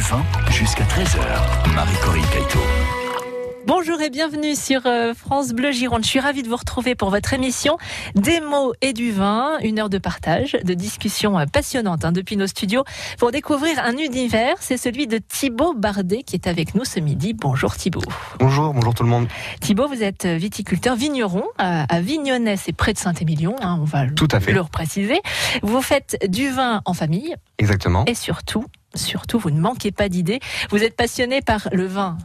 du vin jusqu'à 13h. Marie-Corinne Caïto. Bonjour et bienvenue sur euh, France Bleu Gironde. Je suis ravie de vous retrouver pour votre émission Des mots et du vin, une heure de partage, de discussion euh, passionnante hein, depuis nos studios pour découvrir un univers. C'est celui de Thibaut Bardet qui est avec nous ce midi. Bonjour Thibaut. Bonjour, bonjour tout le monde. Thibaut, vous êtes viticulteur vigneron à, à Vignonnet, c'est près de Saint-Émilion. Hein, on va Tout à fait. le repréciser. Vous faites du vin en famille Exactement. et surtout, surtout, vous ne manquez pas d'idées. Vous êtes passionné par le vin,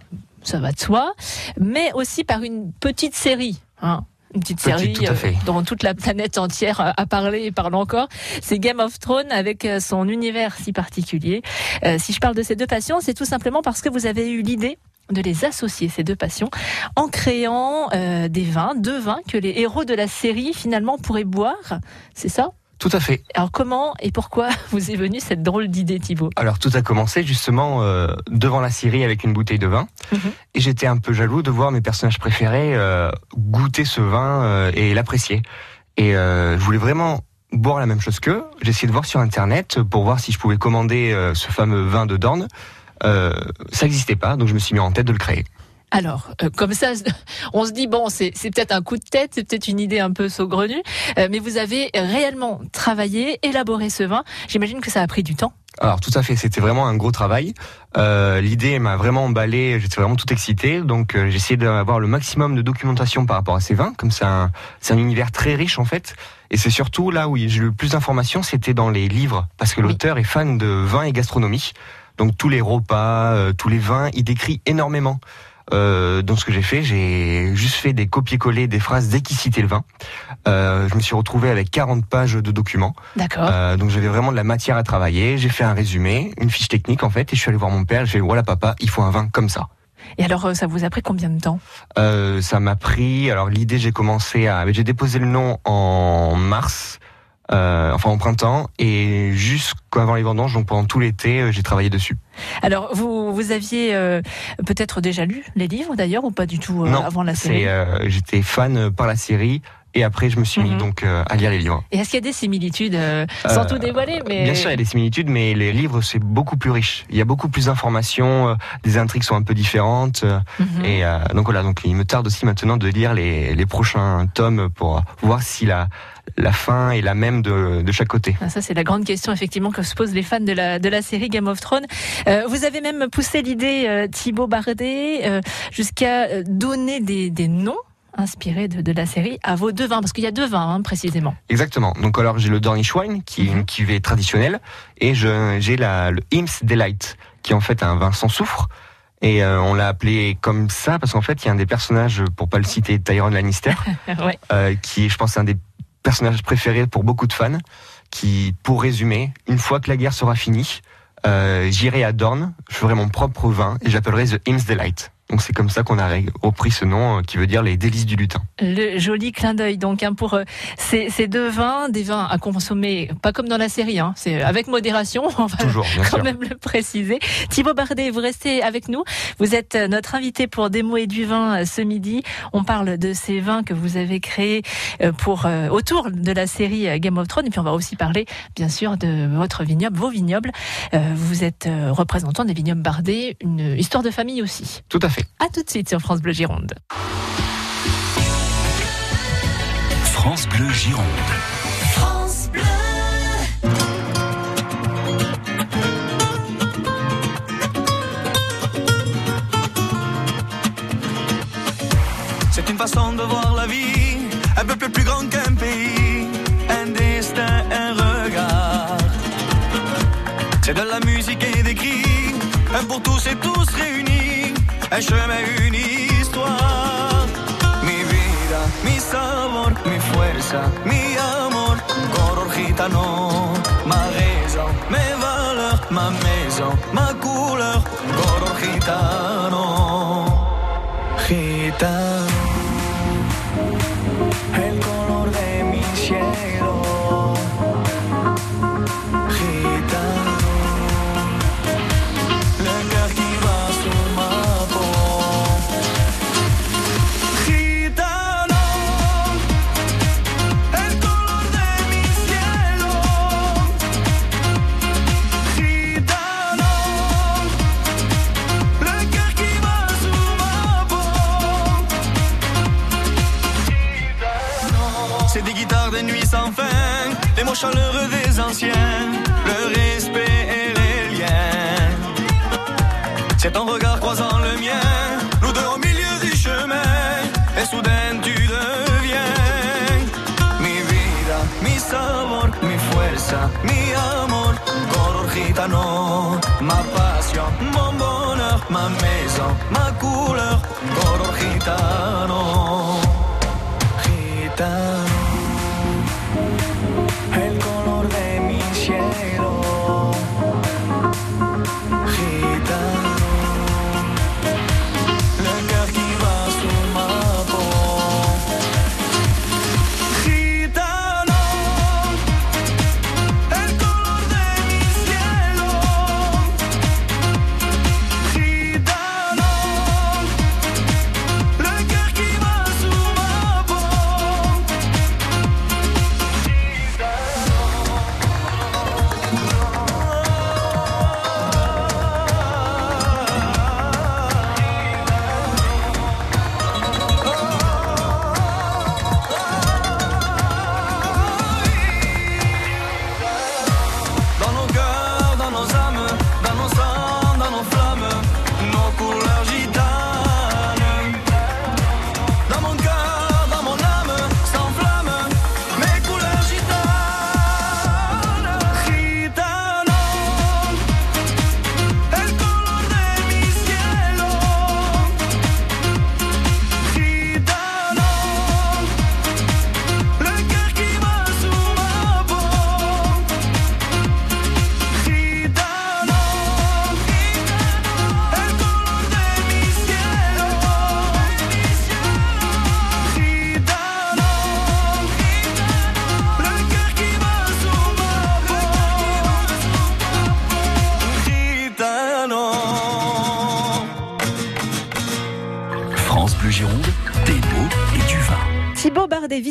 ça va de soi, mais aussi par une petite série. Hein. Une petite Petite, série tout fait. dont toute la planète entière euh, a parlé et parle encore. C'est Game of Thrones avec euh, son univers si particulier. Euh, si je parle de ces deux passions, c'est tout simplement parce que vous avez eu l'idée de les associer, ces deux passions, en créant euh, des vins, deux vins que les héros de la série finalement pourraient boire. C'est ça? Tout à fait. Alors comment et pourquoi vous est venue cette drôle d'idée, Thibaut? Alors tout a commencé justement euh, devant la Syrie avec une bouteille de vin. Mhm. Et j'étais un peu jaloux de voir mes personnages préférés euh, goûter ce vin euh, et l'apprécier. Et je voulais vraiment boire la même chose qu'eux. J'ai essayé de voir sur internet pour voir si je pouvais commander ce fameux vin de Dorne. Ça n'existait pas, donc je me suis mis en tête de le créer. Alors, euh, comme ça, on se dit, bon, c'est peut-être un coup de tête, c'est peut-être une idée un peu saugrenue, euh, mais vous avez réellement travaillé, élaboré ce vin. J'imagine que ça a pris du temps. Alors tout à fait, c'était vraiment un gros travail. Euh, L'idée m'a vraiment emballé, j'étais vraiment tout excité. Donc euh, j'ai essayé d'avoir le maximum de documentation par rapport à ces vins, comme c'est un, univers très riche en fait. Et c'est surtout là où j'ai eu le plus d'informations, c'était dans les livres, parce que Oui. l'auteur est fan de vin et gastronomie. Donc tous les repas, euh, tous les vins, il décrit énormément. Euh, donc ce que j'ai fait, j'ai juste fait des copier-coller des phrases dès qu'il citait le vin. Euh, je me suis retrouvé avec 40 pages de documents. D'accord. Euh, donc j'avais vraiment de la matière à travailler. J'ai fait un résumé, une fiche technique en fait, et je suis allé voir mon père. J'ai dit voilà papa, il faut un vin comme ça. Et alors, euh, ça vous a pris combien de temps? Euh, ça m'a pris. Alors l'idée, j'ai commencé à, j'ai déposé le nom en mars, euh, enfin au printemps, et jusqu'avant les vendanges, donc pendant tout l'été, euh, j'ai travaillé dessus. Alors, vous, vous aviez euh, peut-être déjà lu les livres d'ailleurs, ou pas du tout euh, non, avant la série? euh, j'étais fan par la série, et après je me suis Mhm. mis donc euh, à lire les livres. Et est-ce qu'il y a des similitudes, euh, sans Euh, tout dévoiler mais... Bien sûr, il y a des similitudes, mais les livres c'est beaucoup plus riche. Il y a beaucoup plus d'informations, euh, des intrigues sont un peu différentes. euh, Mhm. Et euh, donc voilà, donc il me tarde aussi maintenant de lire les, les prochains tomes pour voir si la, la fin est la même de, de chaque côté. Ah, Ça, c'est la grande question, effectivement, que se posent les fans de la, de la série Game of Thrones. Euh, vous avez même poussé l'idée, euh, Thibaut Bardet, euh, jusqu'à euh, donner des, des noms inspirés de, de la série à vos deux vins, parce qu'il y a deux vins, hein, précisément. Exactement. Donc alors j'ai le Dornish Wine qui est Mhm. une cuvée traditionnelle et j'ai la le Imps Delight qui est en fait un vin sans soufre. Et euh, on l'a appelé comme ça parce qu'en fait il y a un des personnages, pour pas le citer, Tyrion Lannister, ouais. euh, qui est, je pense, un des personnages préférés pour beaucoup de fans, qui, pour résumer, une fois que la guerre sera finie, euh, j'irai à Dorne, je ferai mon propre vin et j'appellerai The Imps Delight. Donc c'est comme ça qu'on a repris ce nom euh, qui veut dire les délices du lutin. Le joli clin d'œil donc hein, pour euh, ces, ces deux vins, des vins à consommer, pas comme dans la série, hein, c'est avec modération, on va Toujours, quand sûr. même le préciser. Thibaut Bardet, vous restez avec nous. Vous êtes euh, notre invité pour des mots et du vin ce midi. On parle de ces vins que vous avez créés pour euh, autour de la série Game of Thrones. Et puis on va aussi parler, bien sûr, de votre vignoble, vos vignobles. Euh, Vous êtes représentant des vignobles Bardet, une histoire de famille aussi. Tout à fait. À tout de suite sur France Bleu Gironde. France Bleu Gironde. C'est une façon de voir la vie, un peu plus grand qu'un pays, un destin, un regard. C'est de la musique et des cris, un pour tous et tous réunis, un chemin, une histoire. Mi vida, mi sabor, mi fuerza, mi amor, color gitano, ma raison, mes valeurs, ma maison, ma couleur, color gitano. Gitano, au chaleureux des anciens, le respect et les liens. C'est ton regard croisant le mien, nous deux au milieu du chemin, et soudain tu deviens mi vida, mi sabor, mi fuerza, mi amor, color gitano, ma passion, mon bonheur, ma maison, ma couleur, color gitano, gitano.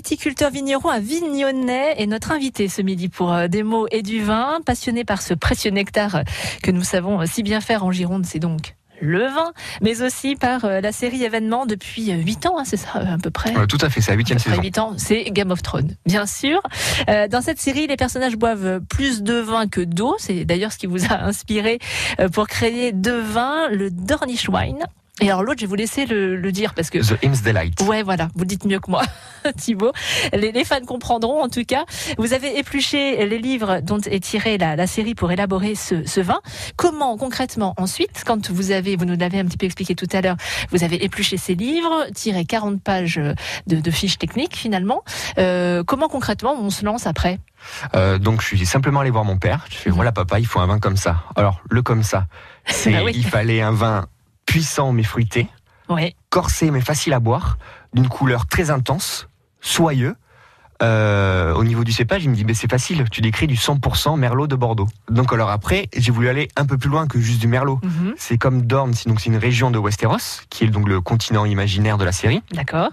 Viticulteur vigneron à Vignonnet, est notre invité ce midi pour euh, des mots et du vin. Passionné par ce précieux nectar euh, que nous savons euh, si bien faire en Gironde, c'est donc le vin, mais aussi par la série événement depuis 8 ans, hein, c'est ça à peu près Ouais, tout à fait, c'est la huitième Après saison. 8 ans, c'est Game of Thrones, bien sûr. Euh, dans cette série, les personnages boivent plus de vin que d'eau. C'est d'ailleurs ce qui vous a inspiré pour créer deux vins, le Dornish Wine. Et alors l'autre, je vais vous laisser le, le dire parce que The Hymns Delight. Ouais, voilà, vous dites mieux que moi, Thibaut. Les, les fans comprendront en tout cas. Vous avez épluché les livres dont est tirée la, la série pour élaborer ce, ce vin. Comment concrètement ensuite, quand vous avez, vous nous l'avez un petit peu expliqué tout à l'heure, vous avez épluché ces livres, tiré 40 pages de, de fiches techniques finalement. Euh, comment concrètement on se lance après? Euh, donc je suis simplement allé voir mon père. Je fais Mhm. voilà papa, il faut un vin comme ça. Alors le comme ça, c'est Bah oui. il fallait un vin puissant mais fruité, Oui, corsé mais facile à boire, d'une couleur très intense, soyeux. Euh, au niveau du cépage, il me dit c'est facile, tu décris du 100% merlot de Bordeaux. Donc alors après, j'ai voulu aller un peu plus loin que juste du merlot. Mhm. C'est comme Dorne, donc c'est une région de Westeros, qui est donc le continent imaginaire de la série. d'accord.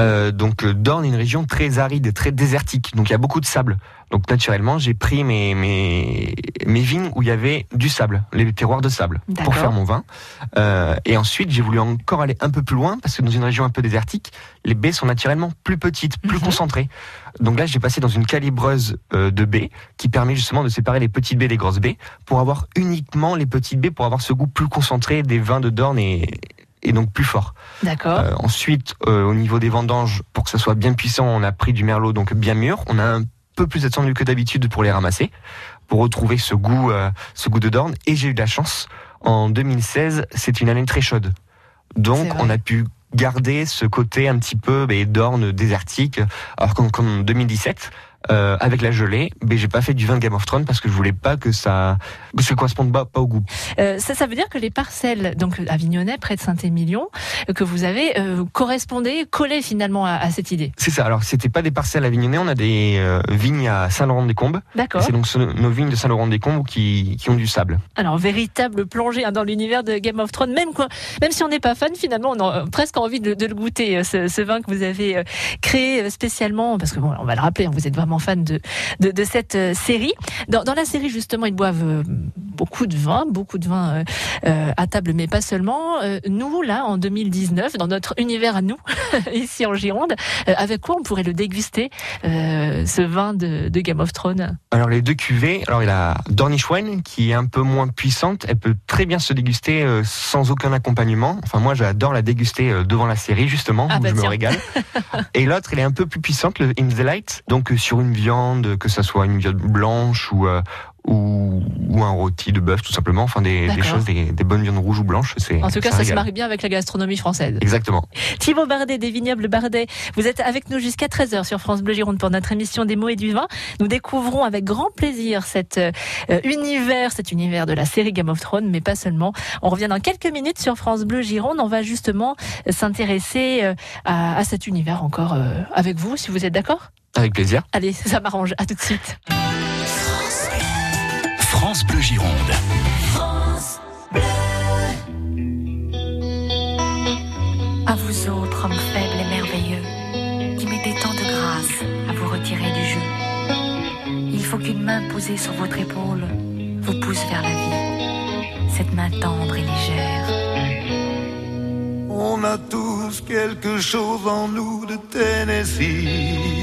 Euh, donc euh, Dorne est une région très aride, très désertique, donc il y a beaucoup de sable. Donc naturellement, j'ai pris mes, mes, mes vignes où il y avait du sable, les terroirs de sable, pour faire mon vin. Euh, et ensuite, j'ai voulu encore aller un peu plus loin, parce que dans une région un peu désertique, les baies sont naturellement plus petites, plus Mhm. concentrées. Donc là, j'ai passé dans une calibreuse euh, de baies qui permet justement de séparer les petites baies des grosses baies, pour avoir uniquement les petites baies, pour avoir ce goût plus concentré des vins de Dorne et, et donc plus fort. D'accord. Euh, ensuite, euh, au niveau des vendanges, pour que ça soit bien puissant, on a pris du merlot donc bien mûr. On a un peu plus attendu que d'habitude pour les ramasser, pour retrouver ce goût, euh, ce goût de Dorne. Et j'ai eu de la chance. En 2016, c'est une année très chaude, donc on a pu garder ce côté un petit peu ben, Dorne désertique. Alors qu'en 2017. Euh, avec la gelée, ben, j'ai pas fait du vin de Game of Thrones parce que je voulais pas que ça, que corresponde pas, pas au goût. Euh, ça, ça veut dire que les parcelles, donc à Vignonnet, près de Saint-Émilion, euh, que vous avez, euh, correspondaient, collaient finalement à, à cette idée. C'est ça. Alors c'était pas des parcelles à Vignonnet, on a des vignes à Saint-Laurent-des-Combes. D'accord. C'est donc nos vignes de Saint-Laurent-des-Combes qui, qui ont du sable. Alors, véritable plongée hein, dans l'univers de Game of Thrones, même, quoi, même si on n'est pas fan, finalement, on a presque envie de, de le goûter, ce, ce vin que vous avez créé spécialement, parce que bon, on va le rappeler, hein, vous êtes vraiment fan de, de, de cette euh, série. Dans, dans, la série, justement, ils boivent euh, beaucoup de vin, beaucoup de vin euh, à table, mais pas seulement. Nous, là, en 2019, dans notre univers à nous, ici en Gironde, avec quoi on pourrait le déguster, ce vin de, de, Game of Thrones? Alors, les deux cuvées, alors il y a Dornish Wine, qui est un peu moins puissante. Elle peut très bien se déguster sans aucun accompagnement. Enfin, moi, j'adore la déguster devant la série, justement, ah où bah je me régale. Et l'autre, elle est un peu plus puissante, le In the Light. Donc, sur une viande, que ça soit une viande blanche ou, ou, ou, un rôti de bœuf tout simplement, enfin des, des choses, des, des, bonnes viandes rouges ou blanches. C'est en tout cas, ça, se marie bien avec la gastronomie française. Exactement. Thibaut Bardet des vignobles Bardet, vous êtes avec nous jusqu'à 13h sur France Bleu Gironde pour notre émission des mots et du vin. Nous découvrons avec grand plaisir cet euh, univers, cet univers de la série Game of Thrones, mais pas seulement. On revient dans quelques minutes sur France Bleu Gironde. On va justement s'intéresser euh, à, à, cet univers encore euh, avec vous, si vous êtes d'accord? Avec plaisir. Allez, ça m'arrange. À tout de suite. France Bleu Gironde. France Bleu. À vous autres, hommes faibles et merveilleux, qui mettez tant de grâce à vous retirer du jeu. Il faut qu'une main posée sur votre épaule vous pousse vers la vie, cette main tendre et légère. On a tous quelque chose en nous de Tennessee,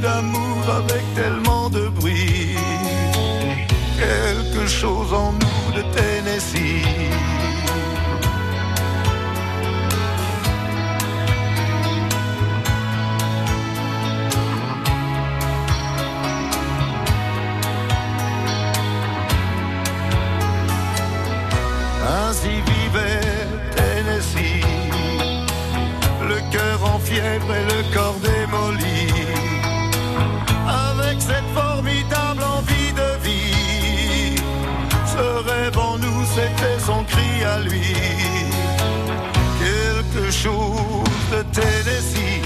d'amour avec tellement de bruit, quelque chose en nous de Tennessee. Ainsi vivait Tennessee, le cœur en fièvre et le corps démoli, Tennessee.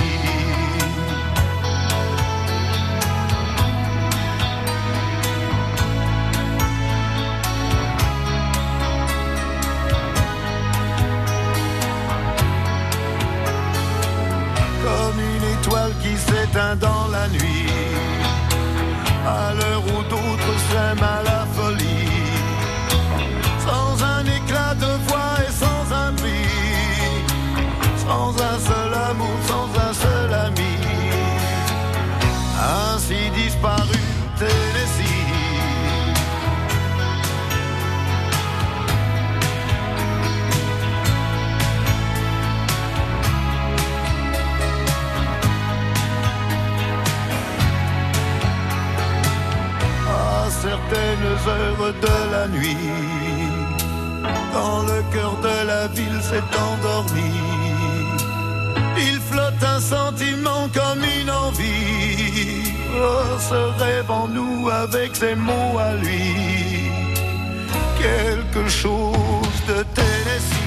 comme une étoile qui s'éteint dans la nuit, à l'heure où d'autres s'aiment à heures de la nuit, quand le cœur de la ville s'est endormi, il flotte un sentiment comme une envie. Oh, ce rêve en nous avec ses mots à lui, quelque chose de Tennessee.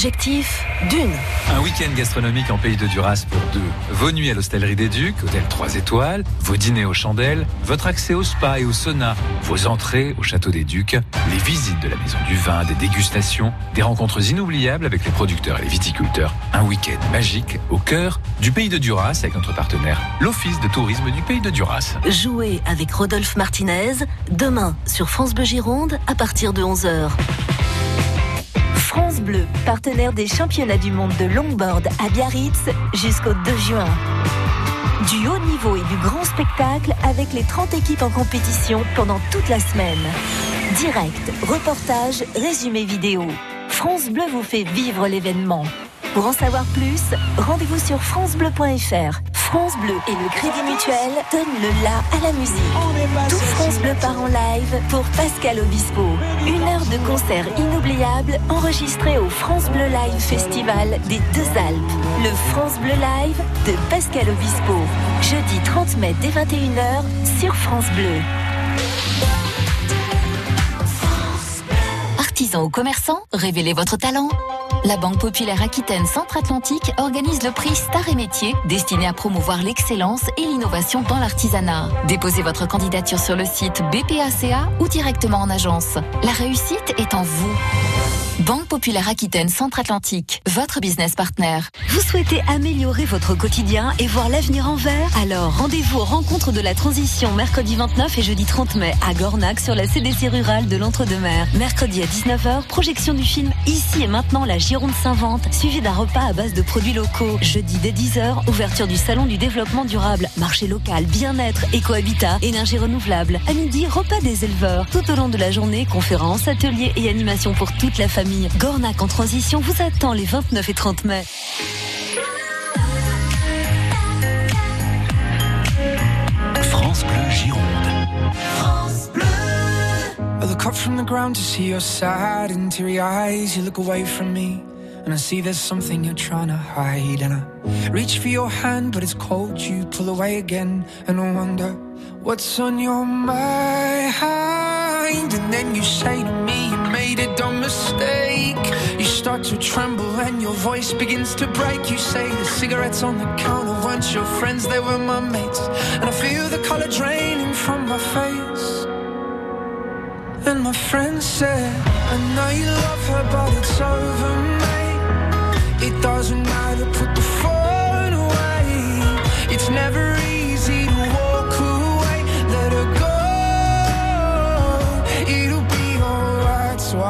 Objectif d'une. Un week-end gastronomique en Pays de Duras pour deux. Vos nuits à l'Hostellerie des Ducs, hôtel 3 étoiles, vos dîners aux chandelles, votre accès au spa et au sauna, vos entrées au Château des Ducs, les visites de la Maison du Vin, des dégustations, des rencontres inoubliables avec les producteurs et les viticulteurs. Un week-end magique au cœur du Pays de Duras avec notre partenaire, l'Office de tourisme du Pays de Duras. Jouez avec Rodolphe Martinez demain sur France Bleu Gironde à partir de 11h. France Bleu, partenaire des championnats du monde de longboard à Biarritz jusqu'au 2 juin. Du haut niveau et du grand spectacle avec les 30 équipes en compétition pendant toute la semaine. Direct, reportage, résumé vidéo. France Bleu vous fait vivre l'événement. Pour en savoir plus, rendez-vous sur francebleu.fr. France Bleu et le Crédit Mutuel donnent le la à la musique. Tout France Bleu part en live pour Pascal Obispo. Une heure de concert inoubliable enregistré au France Bleu Live Festival des Deux Alpes. Le France Bleu Live de Pascal Obispo. Jeudi 30 mai dès 21h sur France Bleu. Artisans ou commerçants, révélez votre talent. La Banque Populaire Aquitaine Centre-Atlantique organise le prix Star et Métiers destiné à promouvoir l'excellence et l'innovation dans l'artisanat. Déposez votre candidature sur le site BPACA ou directement en agence. La réussite est en vous. Banque Populaire Aquitaine Centre-Atlantique, votre business partner. Vous souhaitez améliorer votre quotidien et voir l'avenir en vert? Alors rendez-vous aux rencontres de la transition mercredi 29 et jeudi 30 mai à Gornac sur la CDC rurale de l'Entre-deux-Mers. Mercredi à 19h, projection du film Ici et maintenant la Gironde s'invente, suivi d'un repas à base de produits locaux. Jeudi dès 10h, ouverture du salon du développement durable, marché local, bien-être, éco-habitat, énergie renouvelable. À midi, repas des éleveurs. Tout au long de la journée, conférences, ateliers et animations pour toute la famille. Gornac en transition vous attend les 29 et 30 mai. France Bleu Gironde. France Bleu. I look up from the ground to see your sad and teary eyes. You look away from me. And I see there's something you're trying to hide. And I reach for your hand, but it's cold. You pull away again. And I wonder what's on your mind. And then you say to me, You made a dumb mistake. You start to tremble, and your voice begins to break. You say the cigarettes on the counter weren't your friends, they were my mates. And I feel the color draining from my face. And my friend said, I know you love her, but it's over, mate. It doesn't matter, put the phone away. It's never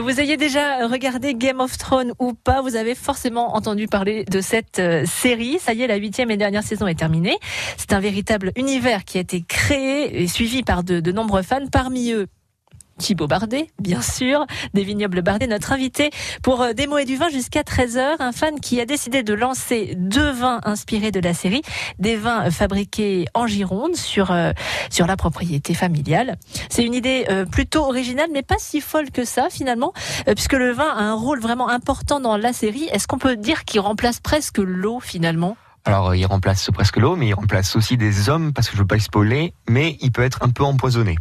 Que vous ayez déjà regardé Game of Thrones ou pas, vous avez forcément entendu parler de cette euh, série. Ça y est, la huitième et dernière saison est terminée. C'est un véritable univers qui a été créé et suivi par de, de nombreux fans. Parmi eux, Thibaut Bardet, bien sûr, des vignobles Bardet, notre invité pour euh, des mots et du vin jusqu'à 13h. Un fan qui a décidé de lancer deux vins inspirés de la série, des vins fabriqués en Gironde sur, euh, sur la propriété familiale. C'est une idée euh, plutôt originale, mais pas si folle que ça finalement, euh, puisque le vin a un rôle vraiment important dans la série. Est-ce qu'on peut dire qu'il remplace presque l'eau finalement? Alors, il remplace presque l'eau, mais il remplace aussi des hommes, parce que je veux pas le spoiler, mais il peut être un peu empoisonné.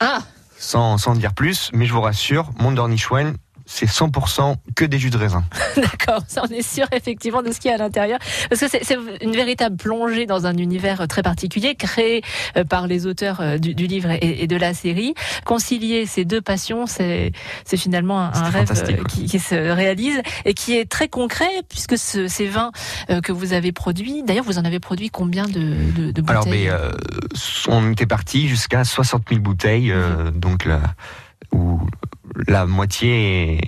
Ah Sans, sans dire plus, mais je vous rassure, mon Dornichwen, c'est 100% que des jus de raisin. D'accord, ça on est sûr effectivement de ce qu'il y a à l'intérieur. Parce que c'est une véritable plongée dans un univers très particulier, créé euh, par les auteurs euh, du, du livre et, et de la série. Concilier ces deux passions, c'est finalement un, rêve euh, qui, qui se réalise et qui est très concret, puisque ce- ces vins euh, que vous avez produits, d'ailleurs vous en avez produit combien de, de, de Alors, bouteilles? mais, euh, on était parti jusqu'à 60 000 bouteilles, euh, donc la, où la moitié est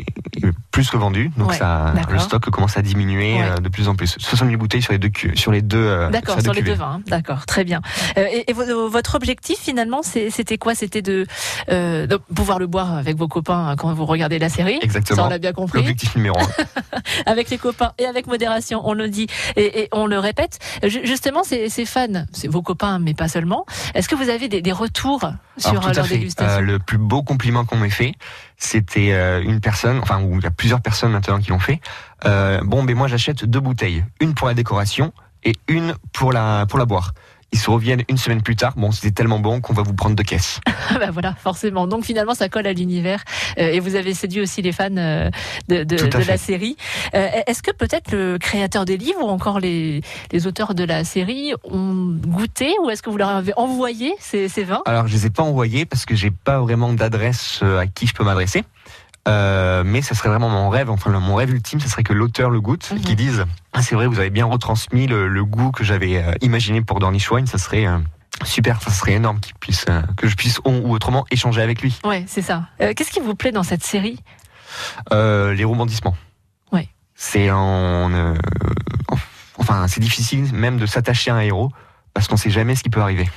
plus que vendue, donc Ouais, ça, le stock commence à diminuer Ouais. euh, de plus en plus. 60 000 bouteilles sur les deux, sur les deux, euh, D'accord, sur sur les deux vins. hein. D'accord, très bien. Euh, et, et vo- votre objectif finalement, c'était quoi? C'était de, euh, de pouvoir le boire avec vos copains quand vous regardez la série? Ça, Exactement. on l'a bien compris. L'objectif numéro un. Avec les copains et avec modération, on le dit et, et on le répète. Ju- Justement, ces, ces fans, c'est vos copains, mais pas seulement. Est-ce que vous avez des, des retours sur Alors, leur dégustation Euh, le plus beau compliment qu'on m'ait fait, c'était euh, une personne, enfin, il y a plusieurs personnes maintenant qui l'ont fait. Euh, bon, mais moi, j'achète deux bouteilles, une pour la décoration et une pour la pour la boire. Ils se reviennent une semaine plus tard. Bon, c'était tellement bon qu'on va vous prendre deux caisses. bah voilà, forcément. Donc finalement, ça colle à l'univers euh, et vous avez séduit aussi les fans euh, de, de, de la série. Euh, Est-ce que peut-être le créateur des livres ou encore les, les auteurs de la série ont goûté ou est-ce que vous leur avez envoyé ces, ces vins? Alors, je les ai pas envoyés parce que j'ai pas vraiment d'adresse euh, à qui je peux m'adresser. Euh, mais ça serait vraiment mon rêve, enfin mon rêve ultime, ce serait que l'auteur le goûte et Mhm. qu'il dise ah c'est vrai, vous avez bien retransmis le, le goût que j'avais euh, imaginé pour Dornish Wine, ça serait euh, super, ça serait énorme qu'il puisse que je puisse ou, ou autrement échanger avec lui. Ouais, c'est ça. Qu'est-ce qui vous plaît dans cette série? Les rebondissements. Ouais. C'est en, enfin c'est difficile même de s'attacher à un héros parce qu'on sait jamais ce qui peut arriver.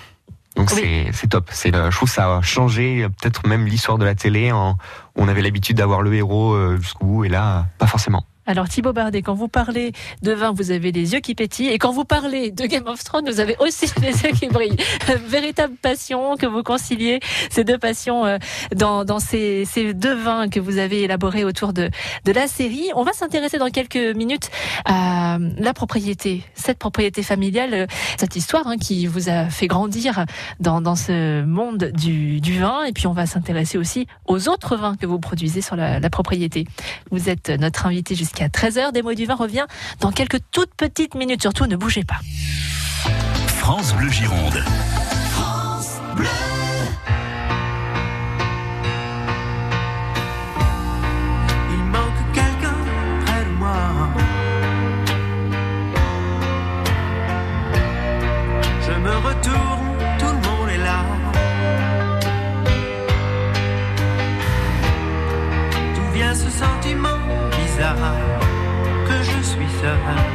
Donc Oui. c'est c'est top. C'est je trouve ça a changé peut-être même l'histoire de la télé. En, on avait l'habitude d'avoir le héros euh, jusqu'au bout et là pas forcément. Alors Thibaut Bardet, quand vous parlez de vin, vous avez les yeux qui pétillent, et quand vous parlez de Game of Thrones, vous avez aussi les yeux qui brillent. Véritable passion que vous conciliez ces deux passions euh, dans, dans ces, ces deux vins que vous avez élaborés autour de, de la série. On va s'intéresser dans quelques minutes à la propriété, cette propriété familiale, euh, cette histoire hein, qui vous a fait grandir dans, dans ce monde du, du vin, et puis on va s'intéresser aussi aux autres vins que vous produisez sur la, la propriété. Vous êtes notre invité jusqu'à 13h. Des mots du vin revient dans quelques toutes petites minutes. Surtout, ne bougez pas. France Bleu Gironde. Il manque quelqu'un près de moi. Je me retourne, je suis seul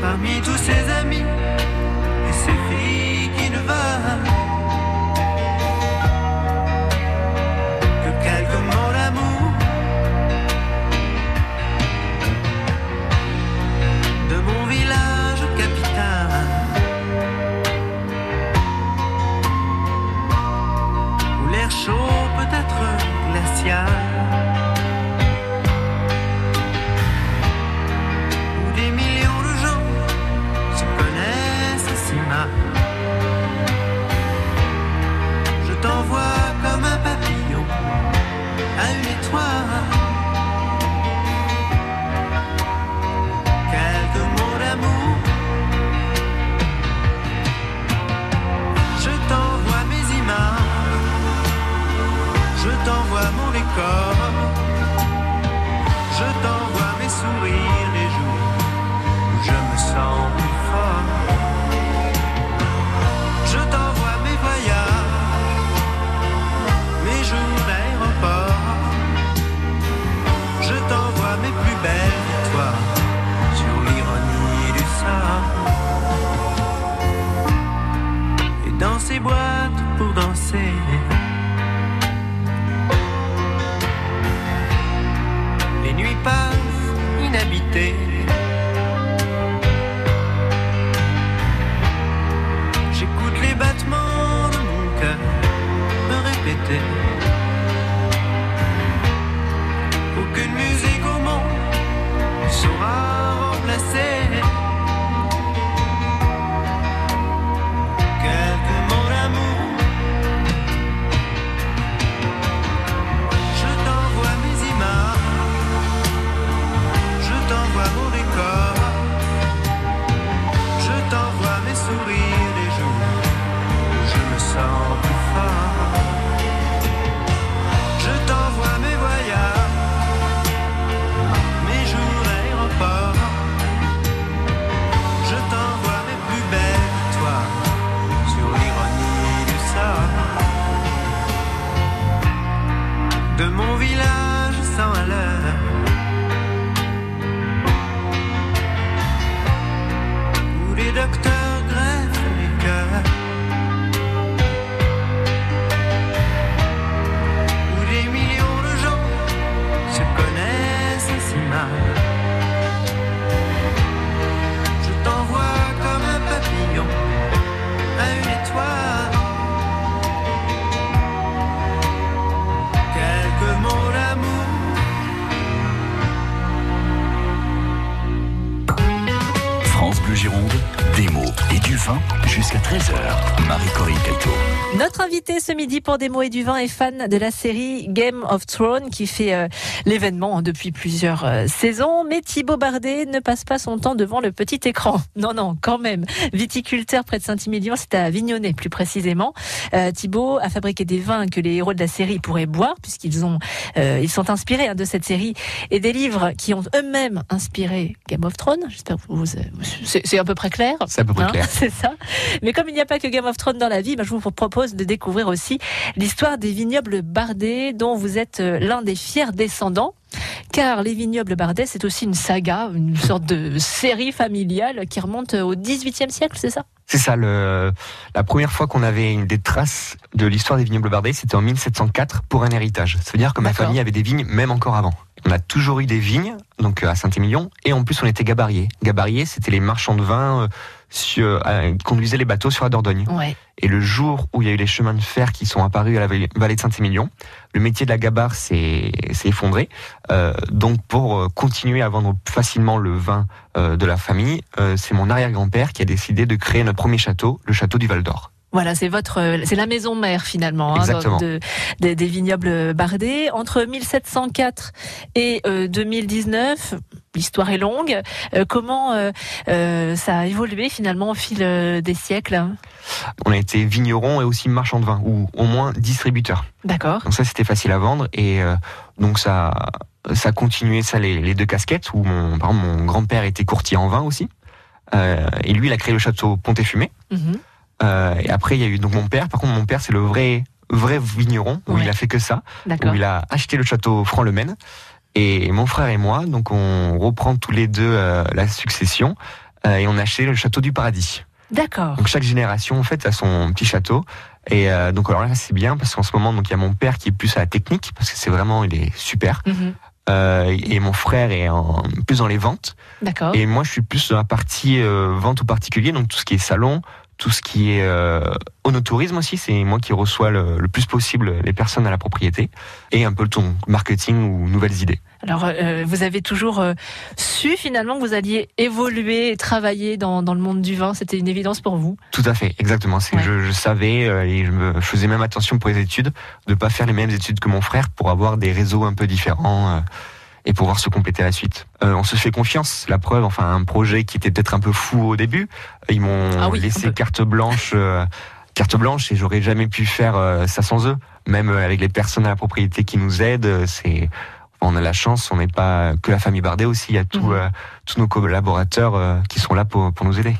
Parmi tous ces day des mots et du vin est fan de la série Game of Thrones qui fait euh, l'événement depuis plusieurs euh, saisons. Mais Thibaut Bardet ne passe pas son temps devant le petit écran. Non, non, quand même. Viticulteur près de Saint-Émilion, c'est à Vignonnet plus précisément. Euh, Thibaut a fabriqué des vins que les héros de la série pourraient boire puisqu'ils ont, euh, ils sont inspirés hein, de cette série et des livres qui ont eux-mêmes inspiré Game of Thrones. J'espère que vous, c'est c'est à peu près clair. C'est à peu près Hein, clair. C'est ça. Mais comme il n'y a pas que Game of Thrones dans la vie, bah, je vous propose de découvrir aussi l'histoire des vignobles bardés dont vous êtes euh, l'un des fiers descendants. Car les vignobles bardais, c'est aussi une saga, une sorte de série familiale qui remonte au XVIIIe siècle, c'est ça? C'est ça, le, la première fois qu'on avait une, des traces de l'histoire des vignobles bardais, c'était en 1704 pour un héritage. Ça veut dire que ma famille avait des vignes même encore avant. On a toujours eu des vignes, donc euh, à Saint-Émilion, et en plus on était gabariés. Gabariés, c'était les marchands de vin euh, sur, euh, qui conduisaient les bateaux sur la Dordogne. Ouais. Et le jour où il y a eu les chemins de fer qui sont apparus à la vallée de Saint-Émilion, le métier de la gabarre s'est effondré. Euh, donc pour euh, continuer à vendre facilement le vin euh, de la famille, euh, c'est mon arrière-grand-père qui a décidé de créer notre premier château, le château du Val d'Or. Voilà, c'est votre, euh, c'est la maison mère finalement hein, Exactement. de- de- des vignobles bardés. Entre 1704 et euh, 2019, l'histoire est longue. Euh, comment euh, euh, ça a évolué finalement au fil des siècles? On a été vigneron et aussi marchand de vin, ou au moins distributeur. D'accord. Donc ça, c'était facile à vendre. Et donc ça, ça a continué, ça, les, les deux casquettes, où mon, par exemple, mon grand-père était courtier en vin aussi. Et lui, il a créé le château Pont-et-Fumé. Mhm. Et après, il y a eu donc mon père. Par contre, mon père, c'est le vrai, vrai vigneron, où Ouais. il a fait que ça, où il a acheté le château Franc-le-Maine. Et mon frère et moi, donc on reprend tous les deux euh, la succession euh, et on a acheté le château du Paradis. D'accord. Donc chaque génération en fait a son petit château. Et euh, donc alors là c'est bien parce qu'en ce moment donc il y a mon père qui est plus à la technique parce que c'est vraiment il est super. Euh, et mon frère est en, plus dans les ventes. D'accord. Et moi je suis plus dans la partie euh, vente au particulier donc tout ce qui est salon, tout ce qui est euh, onotourisme aussi c'est moi qui reçois le, le plus possible les personnes à la propriété et un peu le ton marketing ou nouvelles idées. Alors, euh, vous avez toujours euh, su finalement que vous alliez évoluer et travailler dans, dans le monde du vin. C'était une évidence pour vous. Tout à fait, exactement. Ouais. je, je savais euh, et je me faisais même attention pour les études de pas faire les mêmes études que mon frère pour avoir des réseaux un peu différents et pouvoir se compléter à la suite. Euh, on se fait confiance. La preuve, enfin un projet qui était peut-être un peu fou au début, ils m'ont Ah oui, laissé carte blanche, euh, carte blanche et j'aurais jamais pu faire euh, ça sans eux. Même euh, avec les personnes à la propriété qui nous aident, c'est on a la chance, on n'est pas que la famille Bardet aussi, il y a tout, Mhm. tous nos collaborateurs qui sont là pour, pour nous aider.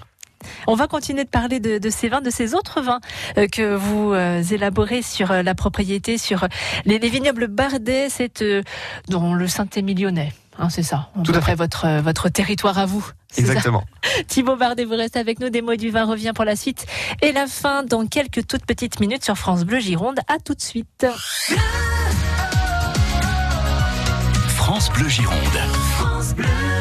On va continuer de parler de, de ces vins, de ces autres vins euh, que vous euh, élaborez sur euh, la propriété, sur les, les vignobles Bardet, c'est euh, dans le Saint-Émilionnais. hein, c'est ça? Tout à Après votre, votre territoire à vous. Exactement. Thibaut Bardet, vous restez avec nous. Des mots du vin revient pour la suite. Et la fin dans quelques toutes petites minutes sur France Bleu Gironde. À tout de suite. France Bleu Gironde. Twenty-five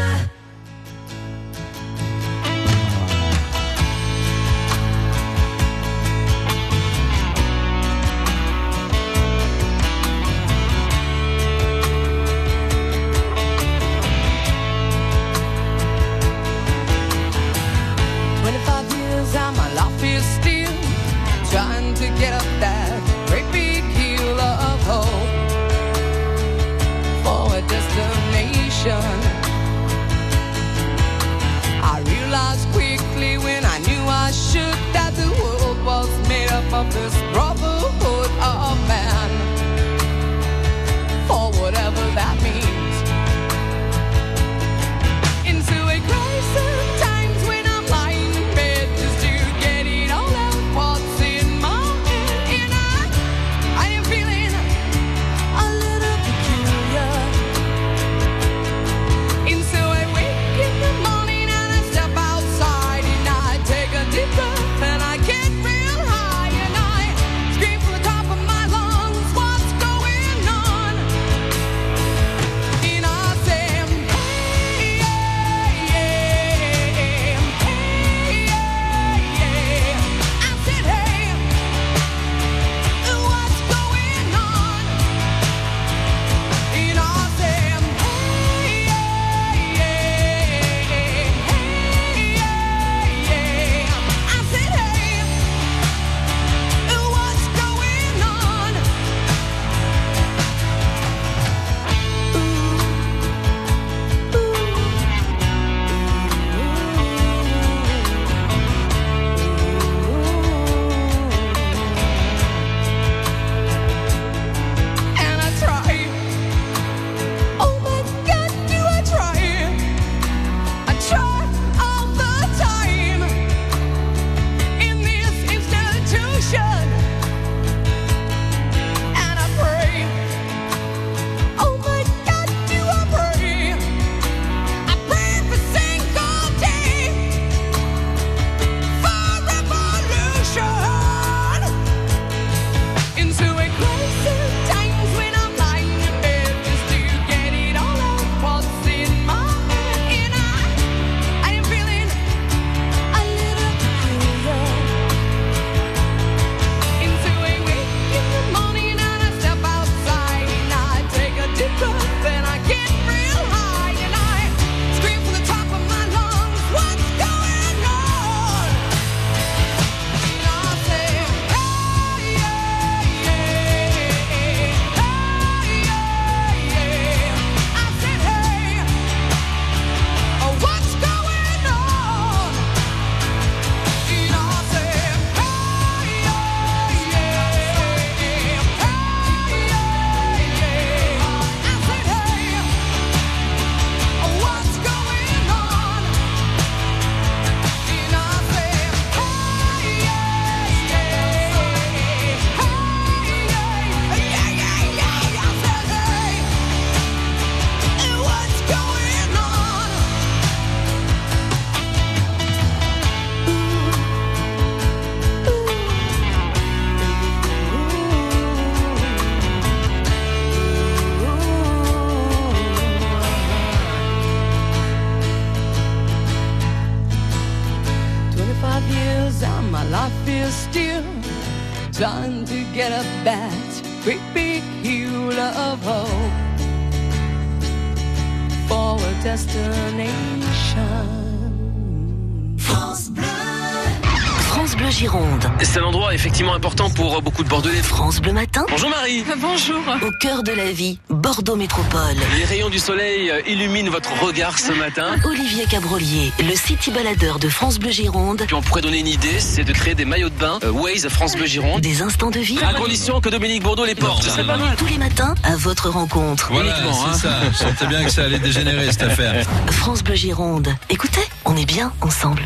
C'est un endroit effectivement important pour beaucoup de Bordelais. France Bleu Matin. Bonjour Marie. Bonjour. Au cœur de la vie, Bordeaux Métropole. Les rayons du soleil euh, illuminent votre regard ce matin. Olivier Cabrolier, le city baladeur de France Bleu Gironde. Puis on pourrait donner une idée, c'est de créer des maillots de bain euh, Waze France Bleu Gironde. Des instants de vie. À condition que Dominique Bourdeau les porte. Pas mal. Tous les matins, à votre rencontre. Voilà, Uniquement, hein. c'est ça. Je sentais bien que ça allait dégénérer cette affaire. France Bleu Gironde. Écoutez, on est bien ensemble.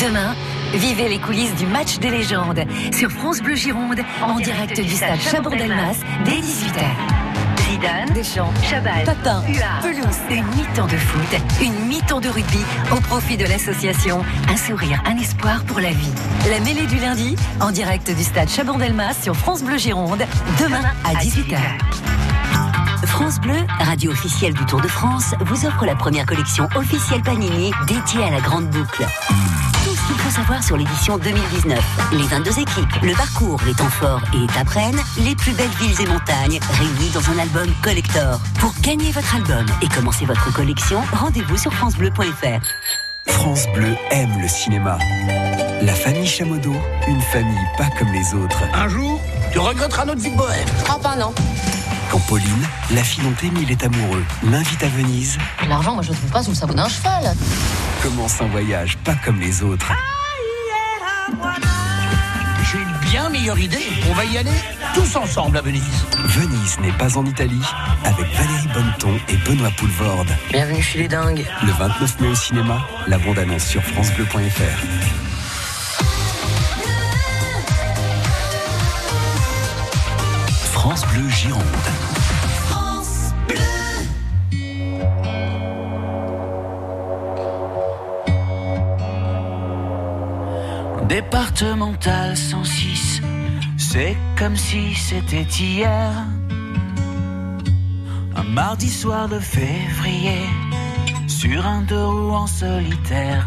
Demain, vivez les coulisses du match des légendes sur France Bleu Gironde en direct du stade Chabon-Delmas dès 18h. Zidane, Deschamps, Chabal, Papin, Huard, Pelouse. Une mi-temps de foot, une mi-temps de rugby au profit de l'association Un sourire, un espoir pour la vie. La mêlée du lundi, en direct du stade Chabandelmas sur France Bleu Gironde, demain à 18h. France Bleu, radio officielle du Tour de France, vous offre la première collection officielle Panini dédiée à la grande boucle. Qu'il faut savoir sur l'édition 2019. Les 22 équipes, le parcours, les temps forts et étapes reines, les plus belles villes et montagnes réunies dans un album collector. Pour gagner votre album et commencer votre collection, rendez-vous sur francebleu.fr. France Bleu aime le cinéma. La famille Chamodo, une famille pas comme les autres. Un jour, tu regretteras notre vie de bohème. Oh, bah non. Quand Pauline, la fille dont Émile est amoureux, l'invite à Venise, L'argent, moi, je le trouve pas sous le sabot d'un cheval. commence un voyage pas comme les autres. J'ai une bien meilleure idée. On va y aller tous ensemble à Venise. Venise n'est pas en Italie, avec Valérie Bonneton et Benoît Poulvorde. Bienvenue chez les dingues. Le 29 mai au cinéma, la bande-annonce sur francebleu.fr. France Bleu Gironde. Départemental 106, c'est comme si c'était hier. Un mardi soir de février, sur un deux roues en solitaire.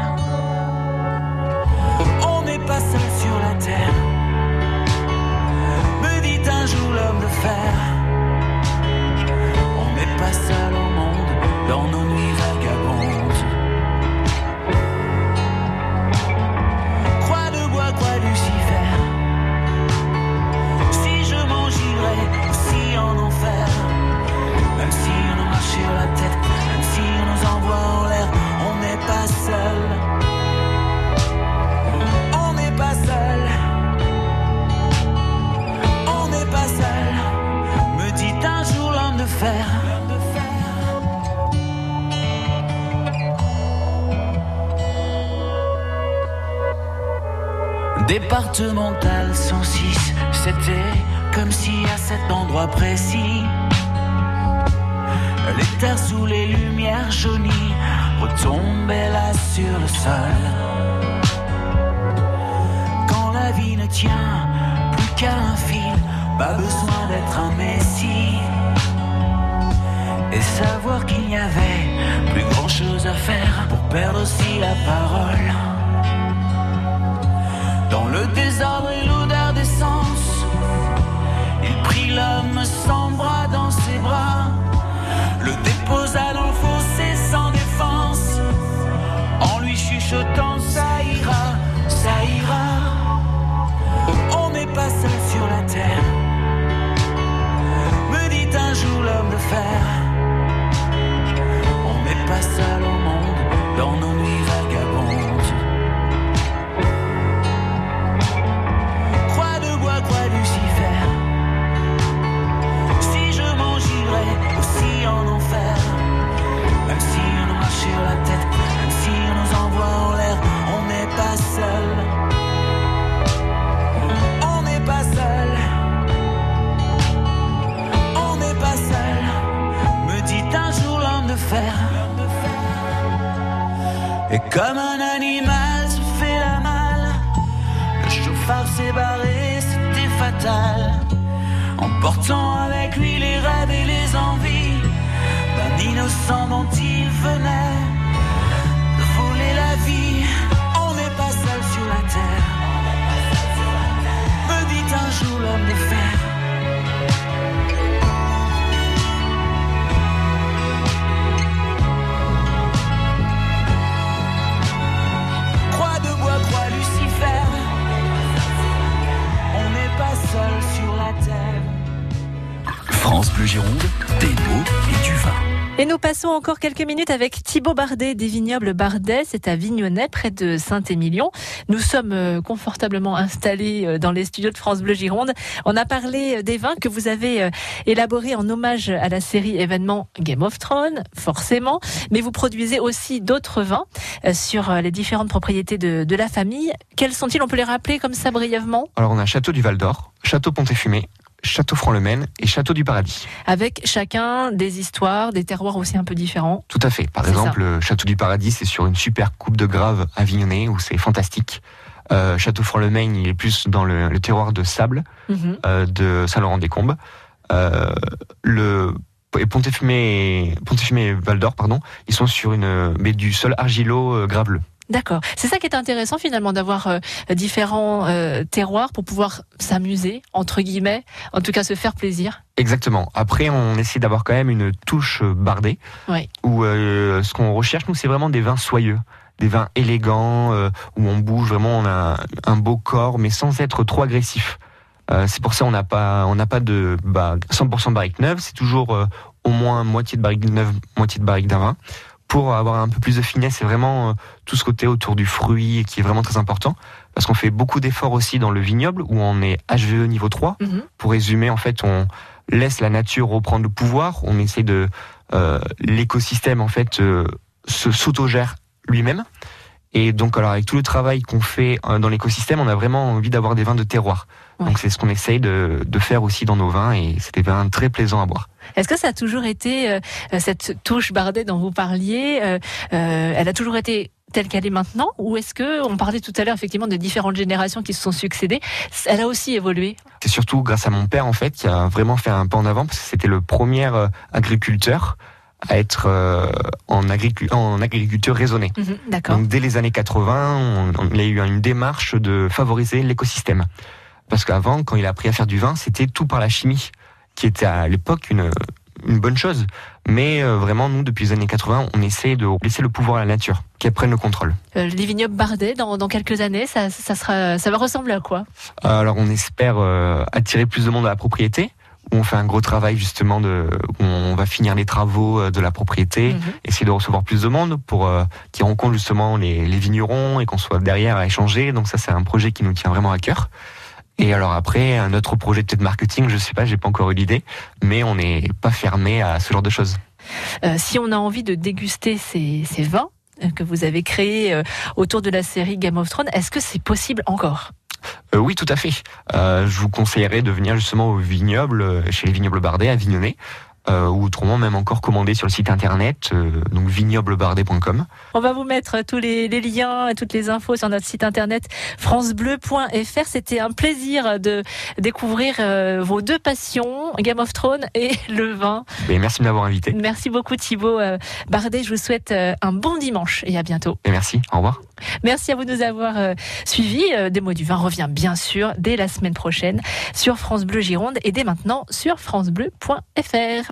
Pas seul sur la terre, me dit un jour l'homme de fer. Perdre aussi la parole. Passons encore quelques minutes avec Thibaut Bardet des vignobles Bardet. C'est à Vignonnet, près de Saint-Émilion. Nous sommes euh, confortablement installés euh, dans les studios de France Bleu Gironde. On a parlé euh, des vins que vous avez élaborés en hommage à la série événement Game of Thrones, forcément. Mais vous produisez aussi d'autres vins sur les différentes propriétés de, de la famille. Quels sont-ils? On peut les rappeler comme ça brièvement? Alors on a Château du Val d'Or, Château Pont-et-Fumé, Château Franc-le-Maine et Château du Paradis. Avec chacun des histoires, des terroirs aussi un peu différents. Tout à fait. Par exemple, le Château du Paradis, c'est sur une super coupe de grave à Vignonnet où c'est fantastique. Euh, Château Franc-le-Maine, il est plus dans le, le terroir de sable Mhm. euh, de Saint-Laurent-des-Combes. Euh, le et Pont-et-Fumé et Val d'Or, pardon, ils sont sur une mais du sol argilo euh, graveleux. D'accord. C'est ça qui est intéressant finalement d'avoir euh, différents euh, terroirs pour pouvoir s'amuser, entre guillemets, en tout cas se faire plaisir. Exactement. Après, on essaie d'avoir quand même une touche euh, bardée. Oui. Où euh, ce qu'on recherche, nous, c'est vraiment des vins soyeux, des vins élégants, euh, où on bouge vraiment, on a un beau corps, mais sans être trop agressif. Euh, c'est pour ça on n'a pas, on n'a pas de bah, 100% barrique neuve. C'est toujours euh, au moins moitié de barrique neuve, moitié de barrique d'un vin, pour avoir un peu plus de finesse. C'est vraiment euh, tout ce côté autour du fruit qui est vraiment très important, parce qu'on fait beaucoup d'efforts aussi dans le vignoble où on est HVE niveau 3. Mhm. Pour résumer, en fait, on laisse la nature reprendre le pouvoir. On essaie de euh, l'écosystème en fait euh, se s'autogère lui-même. Et donc, alors avec tout le travail qu'on fait euh, dans l'écosystème, on a vraiment envie d'avoir des vins de terroir. Donc c'est ce qu'on essaye de, de faire aussi dans nos vins et c'est des vins très plaisants à boire. Est-ce que ça a toujours été euh, cette touche bardée dont vous parliez euh, euh, Elle a toujours été telle qu'elle est maintenant ou est-ce que on parlait tout à l'heure effectivement de différentes générations qui se sont succédées Elle a aussi évolué? C'est surtout grâce à mon père en fait qui a vraiment fait un pas en avant parce que c'était le premier euh, agriculteur à être euh, en, en agriculture raisonnée. D'accord. Donc dès les années 80, on, on- il y a eu une démarche de favoriser l'écosystème. Parce qu'avant, quand il a appris à faire du vin, c'était tout par la chimie, qui était à l'époque une, une bonne chose. Mais euh, vraiment, nous, depuis les années 80, on essaie de laisser le pouvoir à la nature, qu'elle prenne le contrôle. Euh, les vignobles bardés dans, dans quelques années, ça, ça sera, ça va ressembler à quoi? Alors on espère euh, attirer plus de monde à la propriété. Où on fait un gros travail justement de, où on va finir les travaux euh, de la propriété, essayer de recevoir plus de monde pour euh, qu'ils rencontrent justement les, les vignerons et qu'on soit derrière à échanger. Donc ça c'est un projet qui nous tient vraiment à cœur. Et alors après un autre projet peut-être marketing, je sais pas, j'ai pas encore eu l'idée, mais on n'est pas fermé à ce genre de choses. Euh, si on a envie de déguster ces, ces vins euh, que vous avez créés euh, autour de la série Game of Thrones, est-ce que c'est possible encore? Euh, oui, tout à fait. Euh, je vous conseillerais de venir justement au vignoble, chez les vignobles Bardet à Vignonnet, euh, ou autrement même encore commander sur le site internet, euh, donc vignoblebardet.com. On va vous mettre tous les, les liens et toutes les infos sur notre site internet francebleu.fr. C'était un plaisir de découvrir euh, vos deux passions, Game of Thrones et le vin. Et merci de m'avoir invité. Merci beaucoup Thibaut euh, Bardet. Je vous souhaite un bon dimanche et à bientôt. Et merci. Au revoir. Merci à vous de nous avoir suivis. Des mots du vin revient bien sûr dès la semaine prochaine sur France Bleu Gironde et dès maintenant sur francebleu.fr.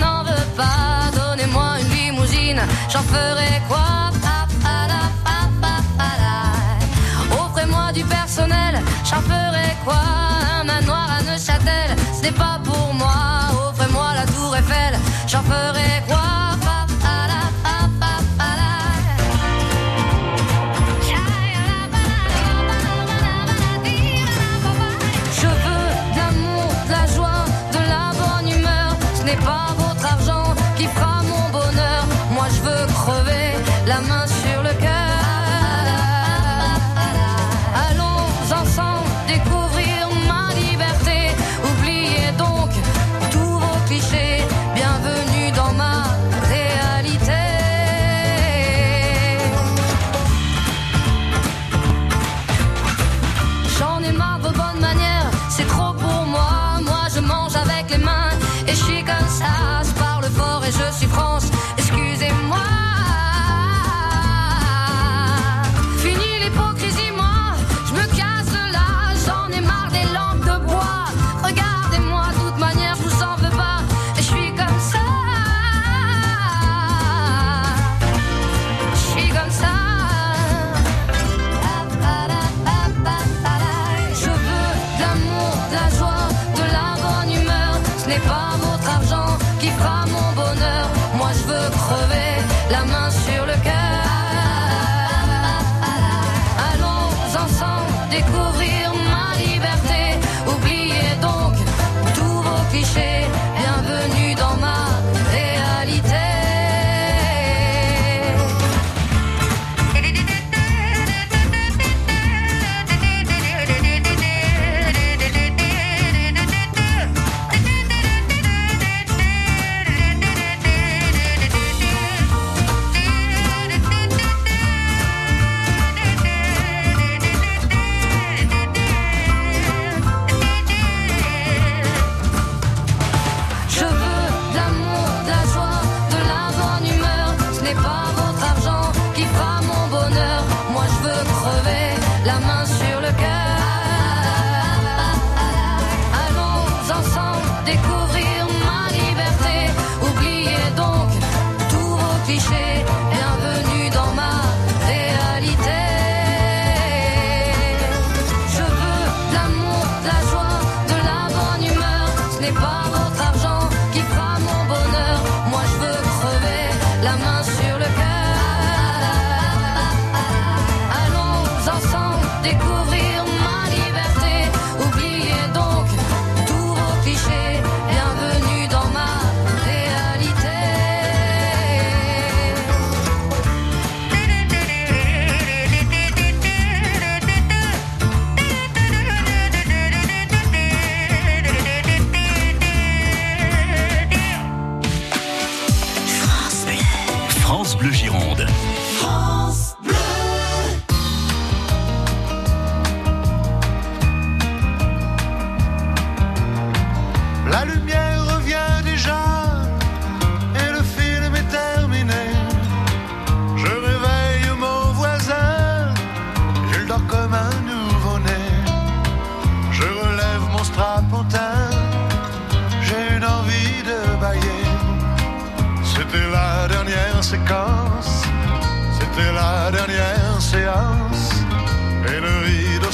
n'en veux pas, donnez-moi une limousine, j'en ferai quoi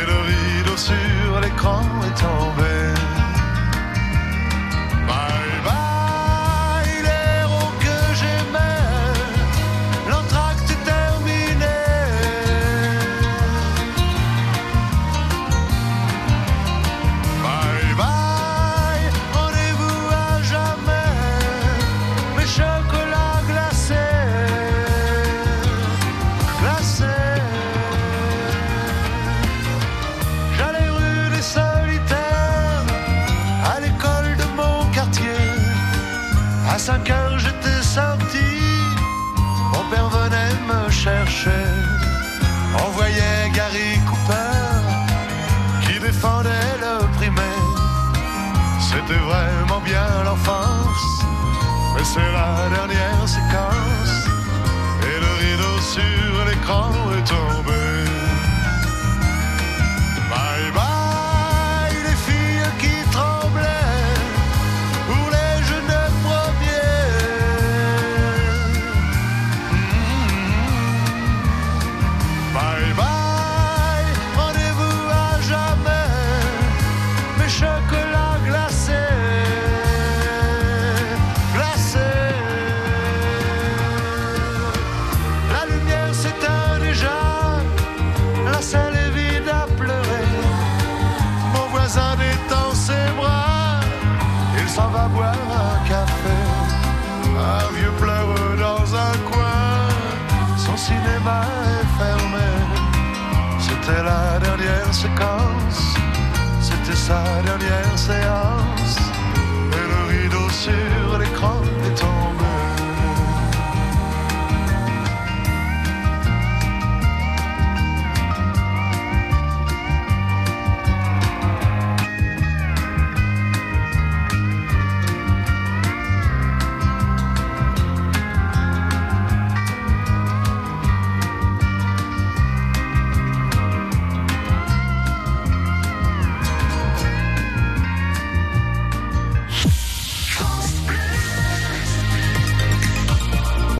et le rideau sur l'écran est tombé. c'est la dernière séquence. Et le rideau sur l'écran sa dernière séance.